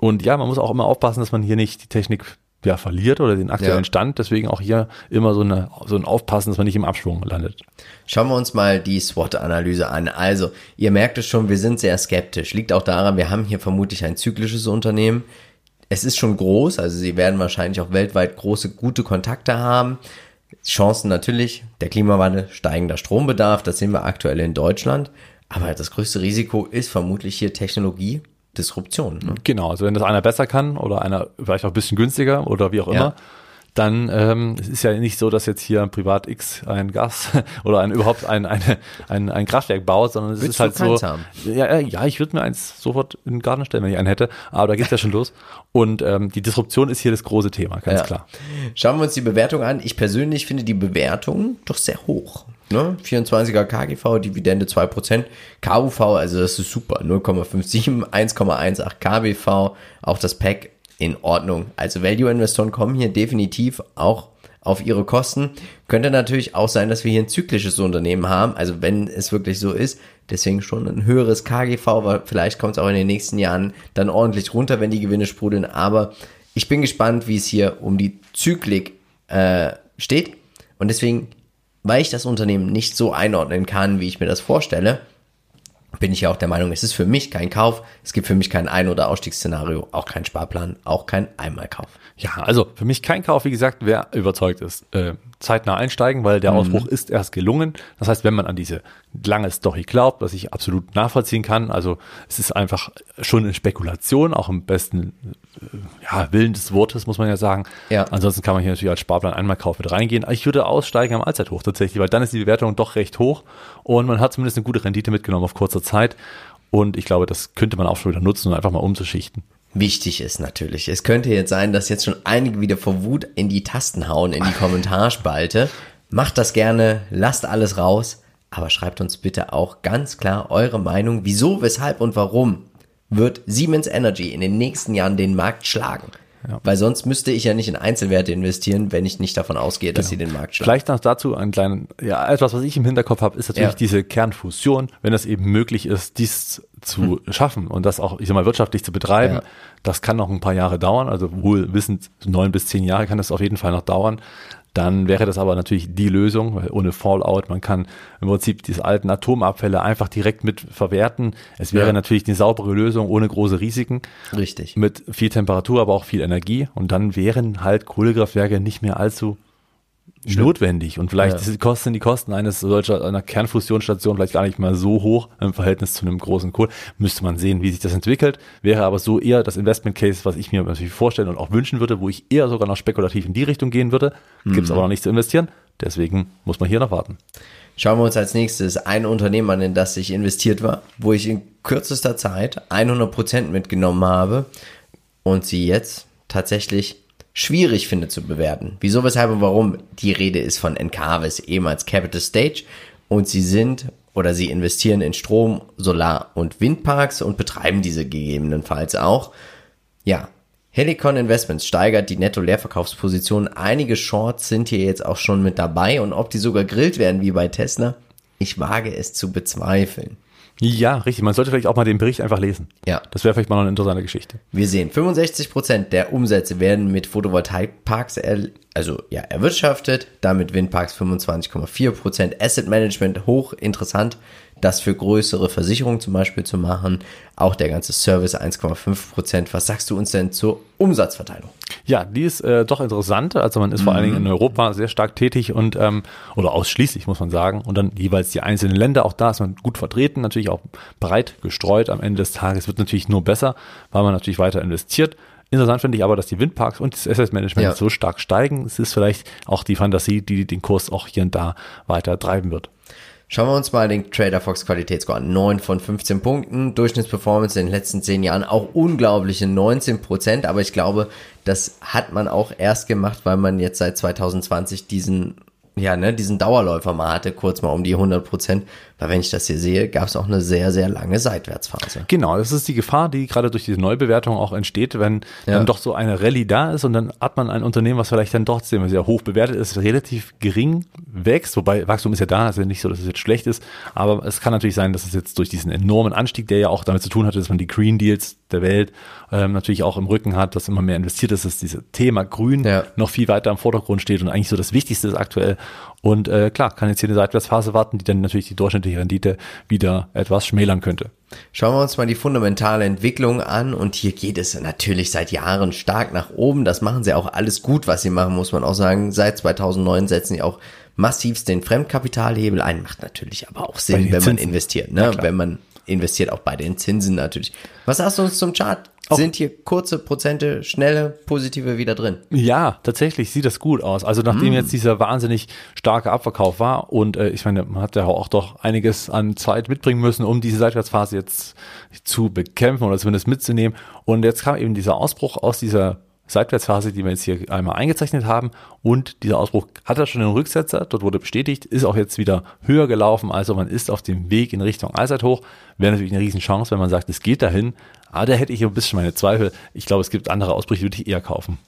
Und ja, man muss auch immer aufpassen, dass man hier nicht die Technik ja, verliert oder den aktuellen Ja. Stand. Deswegen auch hier immer so, eine, so ein Aufpassen, dass man nicht im Abschwung landet. Schauen wir uns mal die SWOT-Analyse an. Also, ihr merkt es schon, wir sind sehr skeptisch. Liegt auch daran, wir haben hier vermutlich ein zyklisches Unternehmen. Es ist schon groß, also sie werden wahrscheinlich auch weltweit große, gute Kontakte haben. Chancen natürlich, der Klimawandel, steigender Strombedarf, das sehen wir aktuell in Deutschland. Aber das größte Risiko ist vermutlich hier Technologie, Disruption. Ne? Genau, also wenn das einer besser kann oder einer vielleicht auch ein bisschen günstiger oder wie auch immer, Ja. Dann ähm, es ist ja nicht so, dass jetzt hier ein Privat X ein Gas oder ein überhaupt ein, eine, ein, ein Kraftwerk baut, sondern es Willst ist halt so. haben? Ja, äh, ja, ich würde mir eins sofort in den Garten stellen, wenn ich einen hätte, aber da geht's ja schon los. Und ähm, die Disruption ist hier das große Thema, ganz Ja. klar. Schauen wir uns die Bewertung an. Ich persönlich finde die Bewertung doch sehr hoch. Ne? 24er KGV, Dividende 2%, KUV, also das ist super, 0,57, 1,18 KBV, auch das Pack in Ordnung. Also Value-Investoren kommen hier definitiv auch auf ihre Kosten. Könnte natürlich auch sein, dass wir hier ein zyklisches Unternehmen haben, also wenn es wirklich so ist, deswegen schon ein höheres KGV, weil vielleicht kommt es auch in den nächsten Jahren dann ordentlich runter, wenn die Gewinne sprudeln, aber ich bin gespannt, wie es hier um die Zyklik äh, steht und deswegen, weil ich das Unternehmen nicht so einordnen kann, wie ich mir das vorstelle, bin ich ja auch der Meinung, es ist für mich kein Kauf. Es gibt für mich kein Ein- oder Ausstiegsszenario, auch kein Sparplan, auch kein Einmalkauf. Ja, also für mich kein Kauf, wie gesagt, wer überzeugt ist, äh, zeitnah einsteigen, weil der Ausbruch ist erst gelungen. Das heißt, wenn man an diese lange Story glaubt, was ich absolut nachvollziehen kann, also es ist einfach schon eine Spekulation, auch im besten äh, ja, Willen des Wortes, muss man ja sagen. Ja. Ansonsten kann man hier natürlich als Sparplan einmal Kauf mit reingehen. Ich würde aussteigen am Allzeithoch tatsächlich, weil dann ist die Bewertung doch recht hoch und man hat zumindest eine gute Rendite mitgenommen auf kurzer Zeit. Und ich glaube, das könnte man auch schon wieder nutzen, um einfach mal umzuschichten. Wichtig ist natürlich, es könnte jetzt sein, dass jetzt schon einige wieder vor Wut in die Tasten hauen, in die Kommentarspalte. Macht das gerne, lasst alles raus, aber schreibt uns bitte auch ganz klar eure Meinung, wieso, weshalb und warum wird Siemens Energy in den nächsten Jahren den Markt schlagen. Weil sonst müsste ich ja nicht in Einzelwerte investieren, wenn ich nicht davon ausgehe, dass sie den Markt schlagen. Vielleicht noch dazu einen kleinen, ja, etwas, was ich im Hinterkopf habe, ist natürlich Ja. diese Kernfusion, wenn es eben möglich ist, dies zu schaffen und das auch, ich sag mal, wirtschaftlich zu betreiben. Hm. Ja. Das kann noch ein paar Jahre dauern, also wohl wissend, neun bis zehn Jahre kann das auf jeden Fall noch dauern. Dann wäre das aber natürlich die Lösung, weil ohne Fallout, man kann im Prinzip diese alten Atomabfälle einfach direkt mit verwerten. Es wäre Ja. natürlich eine saubere Lösung ohne große Risiken Richtig. mit viel Temperatur, aber auch viel Energie. Und dann wären halt Kohlekraftwerke nicht mehr allzu notwendig. Und vielleicht Ja. sind die Kosten, die Kosten eines solcher einer Kernfusionsstation vielleicht gar nicht mal so hoch im Verhältnis zu einem großen Kohl. Müsste man sehen, wie sich das entwickelt. Wäre aber so eher das Investment Case, was ich mir natürlich vorstellen und auch wünschen würde, wo ich eher sogar noch spekulativ in die Richtung gehen würde. Gibt es aber noch nicht zu investieren. Deswegen muss man hier noch warten. Schauen wir uns als nächstes ein Unternehmen an, in das ich investiert war, wo ich in kürzester Zeit 100% mitgenommen habe und sie jetzt tatsächlich schwierig finde zu bewerten. Wieso, weshalb und warum? Die Rede ist von Encarvis, ehemals Capital Stage und sie sind oder sie investieren in Strom, Solar- und Windparks und betreiben diese gegebenenfalls auch. Ja, Helicon Investments steigert die Netto-Leerverkaufsposition. Einige Shorts sind hier jetzt auch schon mit dabei und ob die sogar grillt werden wie bei Tesla, ich wage es zu bezweifeln. Ja, richtig. Man sollte vielleicht auch mal den Bericht einfach lesen. Ja. Das wäre vielleicht mal noch eine interessante Geschichte. Wir sehen, 65% der Umsätze werden mit Photovoltaikparks er, also ja, erwirtschaftet, damit Windparks 25,4%, Asset Management hoch interessant, das für größere Versicherungen zum Beispiel zu machen, auch der ganze Service 1,5%. Was sagst du uns denn zur Umsatzverteilung? Ja, die ist äh, doch interessant. Also man ist vor allen Dingen in Europa sehr stark tätig und ähm, oder ausschließlich muss man sagen. Und dann jeweils die einzelnen Länder, auch da ist man gut vertreten, natürlich auch breit gestreut. Am Ende des Tages wird natürlich nur besser, weil man natürlich weiter investiert. Interessant finde ich aber, dass die Windparks und das Asset Management Ja. so stark steigen. Es ist vielleicht auch die Fantasie, die den Kurs auch hier und da weiter treiben wird. Schauen wir uns mal den Trader Fox Qualitätsscore an. 9 von 15 Punkten. Durchschnittsperformance in den letzten 10 Jahren auch unglaubliche 19 Prozent. Aber ich glaube, das hat man auch erst gemacht, weil man jetzt seit 2020 diesen, ja, ne, diesen Dauerläufer mal hatte, kurz mal um die 100 Prozent. Weil wenn ich das hier sehe, gab es auch eine sehr, sehr lange Seitwärtsphase. Genau, das ist die Gefahr, die gerade durch diese Neubewertung auch entsteht, wenn Ja. dann doch so eine Rallye da ist und dann hat man ein Unternehmen, was vielleicht dann trotzdem sehr hoch bewertet ist, relativ gering wächst, wobei Wachstum ist ja da, ist ja nicht so, dass es jetzt schlecht ist, aber es kann natürlich sein, dass es jetzt durch diesen enormen Anstieg, der ja auch damit zu tun hatte, dass man die Green Deals der Welt ähm, natürlich auch im Rücken hat, dass immer mehr investiert ist, dass dieses Thema Grün Ja. noch viel weiter im Vordergrund steht und eigentlich so das Wichtigste ist aktuell. Und äh, klar, kann jetzt hier eine Seitwärtsphase warten, die dann natürlich die durchschnittliche Rendite wieder etwas schmälern könnte. Schauen wir uns mal die fundamentale Entwicklung an und hier geht es natürlich seit Jahren stark nach oben. Das machen sie auch alles gut, was sie machen, muss man auch sagen. Seit 2009 setzen sie auch massivst den Fremdkapitalhebel ein. Macht natürlich aber auch Sinn, wenn man Zinsen. investiert. Ne? Wenn man investiert, auch bei den Zinsen natürlich. Was sagst du uns zum Chart? Sind hier kurze Prozente, schnelle, positive wieder drin? Ja, tatsächlich sieht das gut aus. Also nachdem jetzt dieser wahnsinnig starke Abverkauf war und äh, ich meine, man hat ja auch doch einiges an Zeit mitbringen müssen, um diese Seitwärtsphase jetzt zu bekämpfen oder zumindest mitzunehmen. Und jetzt kam eben dieser Ausbruch aus dieser Seitwärtsphase, die wir jetzt hier einmal eingezeichnet haben. Und dieser Ausbruch hat er schon einen Rücksetzer, dort wurde bestätigt, ist auch jetzt wieder höher gelaufen. Also man ist auf dem Weg in Richtung Allzeithoch. Wäre natürlich eine Riesenchance, wenn man sagt, es geht dahin. Aber da hätte ich ein bisschen meine Zweifel. Ich glaube, es gibt andere Ausbrüche, die würde ich eher kaufen.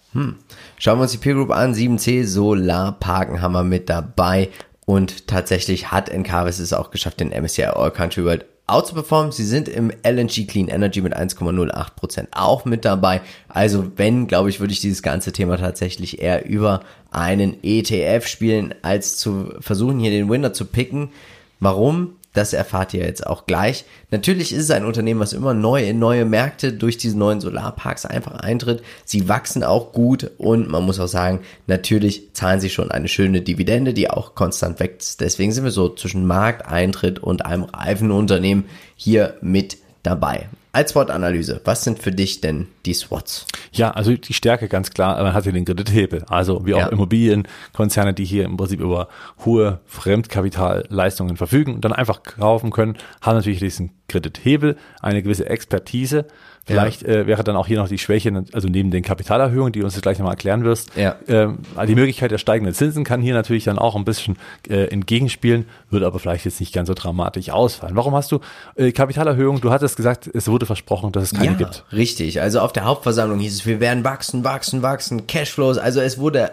Schauen wir uns die Peer Group an. 7C Solarparken haben wir mit dabei. Und tatsächlich hat Encarvis es auch geschafft, den MSCI All Country World outzuperformen. Sie sind im LNG Clean Energy mit 1,08% auch mit dabei. Also wenn, glaube ich, würde ich dieses ganze Thema tatsächlich eher über einen ETF spielen, als zu versuchen, hier den Winner zu picken. Warum? Das erfahrt ihr jetzt auch gleich. Natürlich ist es ein Unternehmen, was immer neu in neue Märkte durch diese neuen Solarparks einfach eintritt. Sie wachsen auch gut und man muss auch sagen, natürlich zahlen sie schon eine schöne Dividende, die auch konstant wächst. Deswegen sind wir so zwischen Markteintritt und einem reifen Unternehmen hier mit dabei. Als SWOT-Analyse, was sind für dich denn die SWOTs? Ja, also die Stärke ganz klar, man hat hier den Kredithebel. Also wie auch Ja. Immobilienkonzerne, die hier im Prinzip über hohe Fremdkapitalleistungen verfügen und dann einfach kaufen können, haben natürlich diesen Kredithebel, eine gewisse Expertise. Vielleicht äh, wäre dann auch hier noch die Schwäche, also neben den Kapitalerhöhungen, die du uns jetzt gleich nochmal erklären wirst, Ja. ähm, die Möglichkeit der steigenden Zinsen kann hier natürlich dann auch ein bisschen äh, entgegenspielen, würde aber vielleicht jetzt nicht ganz so dramatisch ausfallen. Warum hast du äh, Kapitalerhöhungen? Du hattest gesagt, es wurde versprochen, dass es keine ja, gibt. richtig. Also auf der Hauptversammlung hieß es, wir werden wachsen, wachsen, wachsen, Cashflows. Also es wurde,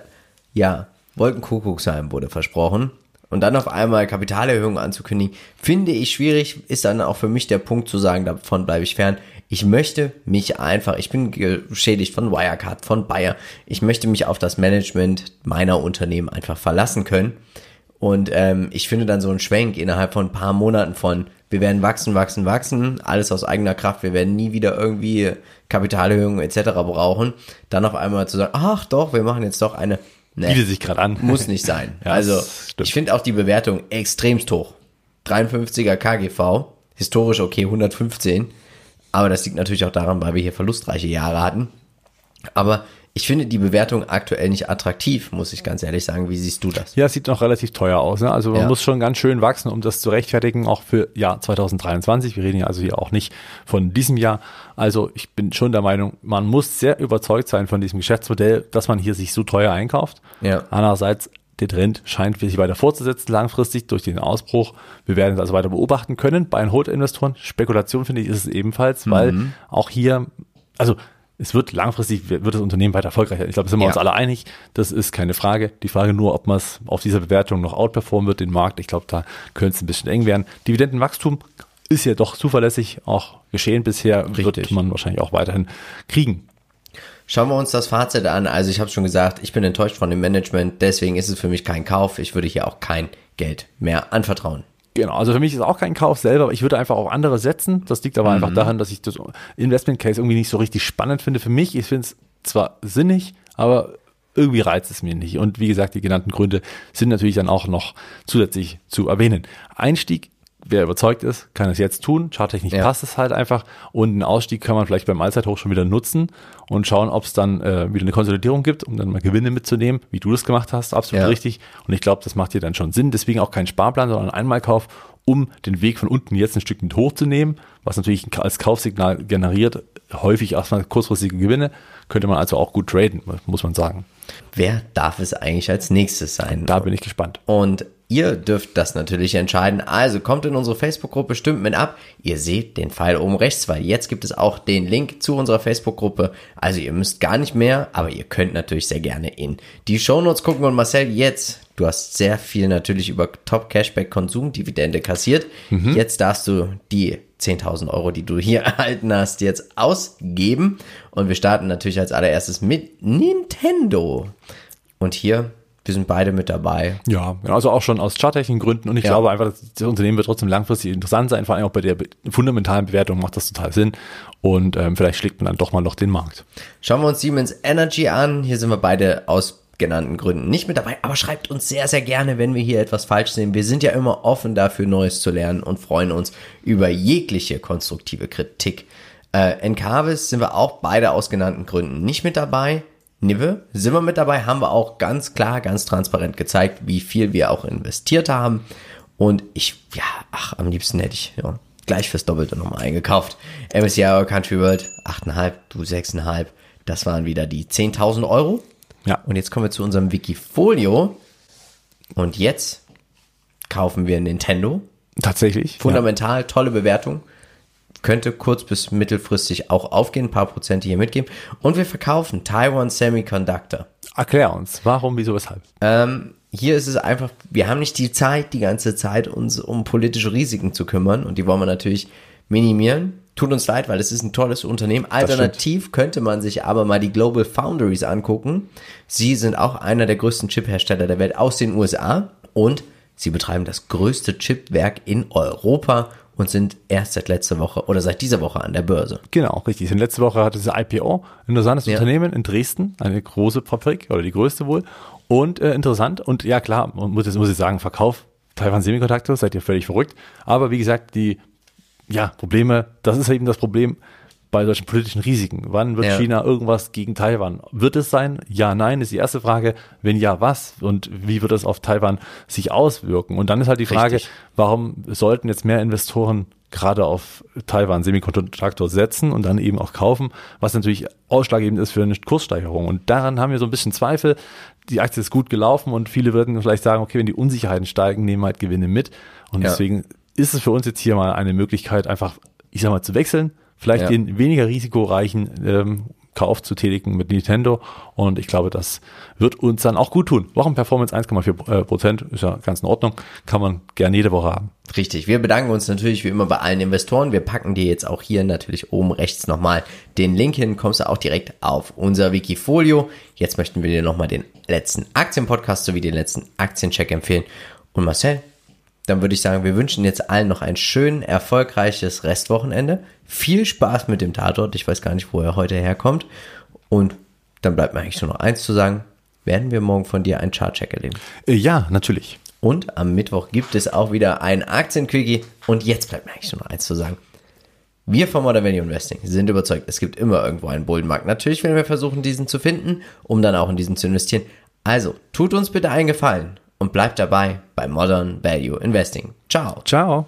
ja, Wolkenkuckucksheim wurde versprochen. Und dann auf einmal Kapitalerhöhungen anzukündigen, finde ich schwierig, ist dann auch für mich der Punkt zu sagen, davon bleibe ich fern. Ich möchte mich einfach, ich bin geschädigt von Wirecard, von Bayer. Ich möchte mich auf das Management meiner Unternehmen einfach verlassen können. Und ähm, ich finde dann so einen Schwenk innerhalb von ein paar Monaten von, wir werden wachsen, wachsen, wachsen, alles aus eigener Kraft, wir werden nie wieder irgendwie Kapitalerhöhungen etc. brauchen. Dann auf einmal zu sagen, ach doch, wir machen jetzt doch eine. Nee, Bietet sich gerade an. muss nicht sein. Ja, also ich finde auch die Bewertung extremst hoch. 53er KGV, historisch okay 115, aber das liegt natürlich auch daran, weil wir hier verlustreiche Jahre hatten. Aber ich finde die Bewertung aktuell nicht attraktiv, muss ich ganz ehrlich sagen. Wie siehst du das? Ja, es sieht noch relativ teuer aus. Ne? Also man Ja. muss schon ganz schön wachsen, um das zu rechtfertigen, auch für Jahr 2023. Wir reden ja also hier auch nicht von diesem Jahr. Also ich bin schon der Meinung, man muss sehr überzeugt sein von diesem Geschäftsmodell, dass man hier sich so teuer einkauft. Ja. Andererseits, der Trend scheint sich weiter fortzusetzen, langfristig durch den Ausbruch. Wir werden es also weiter beobachten können. Bei den Hold-Investoren, Spekulation finde ich, ist es ebenfalls, weil Mhm. auch hier, also es wird langfristig, wird das Unternehmen weiter erfolgreich. sein. Ich glaube, da sind wir Ja. uns alle einig. Das ist keine Frage. Die Frage nur, ob man es auf dieser Bewertung noch outperformen wird, den Markt. Ich glaube, da könnte es ein bisschen eng werden. Dividendenwachstum ist ja doch zuverlässig auch geschehen bisher. Wird Richtig. man wahrscheinlich auch weiterhin kriegen. Schauen wir uns das Fazit an. Also ich habe schon gesagt, ich bin enttäuscht von dem Management, deswegen ist es für mich kein Kauf. Ich würde hier auch kein Geld mehr anvertrauen. Genau, also für mich ist auch kein Kauf selber, aber ich würde einfach auf andere setzen. Das liegt aber einfach daran, dass ich das Investment Case irgendwie nicht so richtig spannend finde. Für mich, ich finde es zwar sinnig, aber irgendwie reizt es mir nicht. Und wie gesagt, die genannten Gründe sind natürlich dann auch noch zusätzlich zu erwähnen. Einstieg, wer überzeugt ist, kann es jetzt tun. Charttechnisch Ja. passt es halt einfach. Und einen Ausstieg kann man vielleicht beim Allzeithoch schon wieder nutzen und schauen, ob es dann äh, wieder eine Konsolidierung gibt, um dann mal Gewinne mitzunehmen, wie du das gemacht hast. Absolut Ja. richtig. Und ich glaube, das macht dir dann schon Sinn. Deswegen auch kein Sparplan, sondern ein Einmalkauf, um den Weg von unten jetzt ein Stück mit hochzunehmen, was natürlich als Kaufsignal generiert, häufig erstmal kurzfristige Gewinne, könnte man also auch gut traden, muss man sagen. Wer darf es eigentlich als nächstes sein? Da bin ich gespannt. Und ihr dürft das natürlich entscheiden. Also kommt in unsere Facebook-Gruppe, stimmt mit ab. Ihr seht den Pfeil oben rechts, weil jetzt gibt es auch den Link zu unserer Facebook-Gruppe. Also ihr müsst gar nicht mehr, aber ihr könnt natürlich sehr gerne in die Shownotes gucken. Und Marcel, jetzt, du hast sehr viel natürlich über Top Cashback Konsumdividende kassiert. Jetzt darfst du die 10.000 Euro, die du hier erhalten hast, jetzt ausgeben. Und wir starten natürlich als allererstes mit Nintendo. Und hier, wir sind beide mit dabei. Ja, genau, also auch schon aus charttechnischen Gründen und ich Ja. glaube einfach, das das Unternehmen wird trotzdem langfristig interessant sein, vor allem auch bei der fundamentalen Bewertung macht das total Sinn und ähm, vielleicht schlägt man dann doch mal noch den Markt. Schauen wir uns Siemens Energy an. Hier sind wir beide aus genannten Gründen nicht mit dabei, aber schreibt uns sehr, sehr gerne, wenn wir hier etwas falsch sehen. Wir sind ja immer offen dafür, Neues zu lernen und freuen uns über jegliche konstruktive Kritik. Äh, Encarvis sind wir auch beide aus genannten Gründen nicht mit dabei. Nive sind wir mit dabei, haben wir auch ganz klar, ganz transparent gezeigt, wie viel wir auch investiert haben. Und ich, ja, ach, am liebsten hätte ich ja, gleich fürs Doppelte nochmal eingekauft. MSCI Country World, 8,5, du 6,5. Das waren wieder die 10.000 Euro. Ja. Und jetzt kommen wir zu unserem Wikifolio. Und jetzt kaufen wir Nintendo. Tatsächlich. Fundamental, tolle Bewertung. Könnte kurz- bis mittelfristig auch aufgehen, ein paar Prozente hier mitgeben. Und wir verkaufen Taiwan Semiconductor. Erklär uns, warum, wieso, weshalb. Ähm, hier ist es einfach, wir haben nicht die Zeit, die ganze Zeit uns um politische Risiken zu kümmern und die wollen wir natürlich minimieren. Tut uns leid, weil es ist ein tolles Unternehmen. Alternativ könnte man sich aber mal die Global Foundries angucken. Sie sind auch einer der größten Chip-Hersteller der Welt aus den USA und sie betreiben das größte Chipwerk in Europa und sind erst seit letzter Woche oder seit dieser Woche an der Börse. Genau, richtig. In letzter Woche hatte sie IPO, ein interessantes Ja. Unternehmen in Dresden, eine große Fabrik oder die größte wohl. Und äh, interessant und ja klar, muss, jetzt muss ich sagen, Verkauf Taiwan Semiconductor, seid ihr völlig verrückt. Aber wie gesagt, die ja, Probleme, das ist eben das Problem bei solchen politischen Risiken. Wann wird Ja. China irgendwas gegen Taiwan? Wird es sein? Ja, nein, ist die erste Frage. Wenn ja, was? Und wie wird es auf Taiwan sich auswirken? Und dann ist halt die Frage, Richtig. warum sollten jetzt mehr Investoren gerade auf Taiwan Semiconductor setzen und dann eben auch kaufen, was natürlich ausschlaggebend ist für eine Kurssteigerung. Und daran haben wir so ein bisschen Zweifel. Die Aktie ist gut gelaufen und viele würden vielleicht sagen, okay, wenn die Unsicherheiten steigen, nehmen halt Gewinne mit. Und Ja. deswegen ist es für uns jetzt hier mal eine Möglichkeit, einfach, ich sag mal, zu wechseln, vielleicht Ja. den weniger risikoreichen ähm, Kauf zu tätigen mit Nintendo. Und ich glaube, das wird uns dann auch gut tun. Wochenperformance 1,4 äh, Prozent ist ja ganz in Ordnung. Kann man gerne jede Woche haben. Richtig. Wir bedanken uns natürlich wie immer bei allen Investoren. Wir packen dir jetzt auch hier natürlich oben rechts nochmal den Link hin. Kommst du auch direkt auf unser Wikifolio. Jetzt möchten wir dir nochmal den letzten Aktienpodcast sowie den letzten Aktiencheck empfehlen. Und Marcel, dann würde ich sagen, wir wünschen jetzt allen noch ein schön erfolgreiches Restwochenende. Viel Spaß mit dem Tatort. Ich weiß gar nicht, wo er heute herkommt. Und dann bleibt mir eigentlich nur noch eins zu sagen. Werden wir morgen von dir einen Chartcheck erleben. Äh, ja, natürlich. Und am Mittwoch gibt es auch wieder ein Aktienquickie. Und jetzt bleibt mir eigentlich nur noch eins zu sagen. Wir von Modern Value Investing sind überzeugt, es gibt immer irgendwo einen Bullenmarkt. Natürlich werden wir versuchen, diesen zu finden, um dann auch in diesen zu investieren. Also, tut uns bitte einen Gefallen und bleibt dabei bei Modern Value Investing. Ciao. Ciao.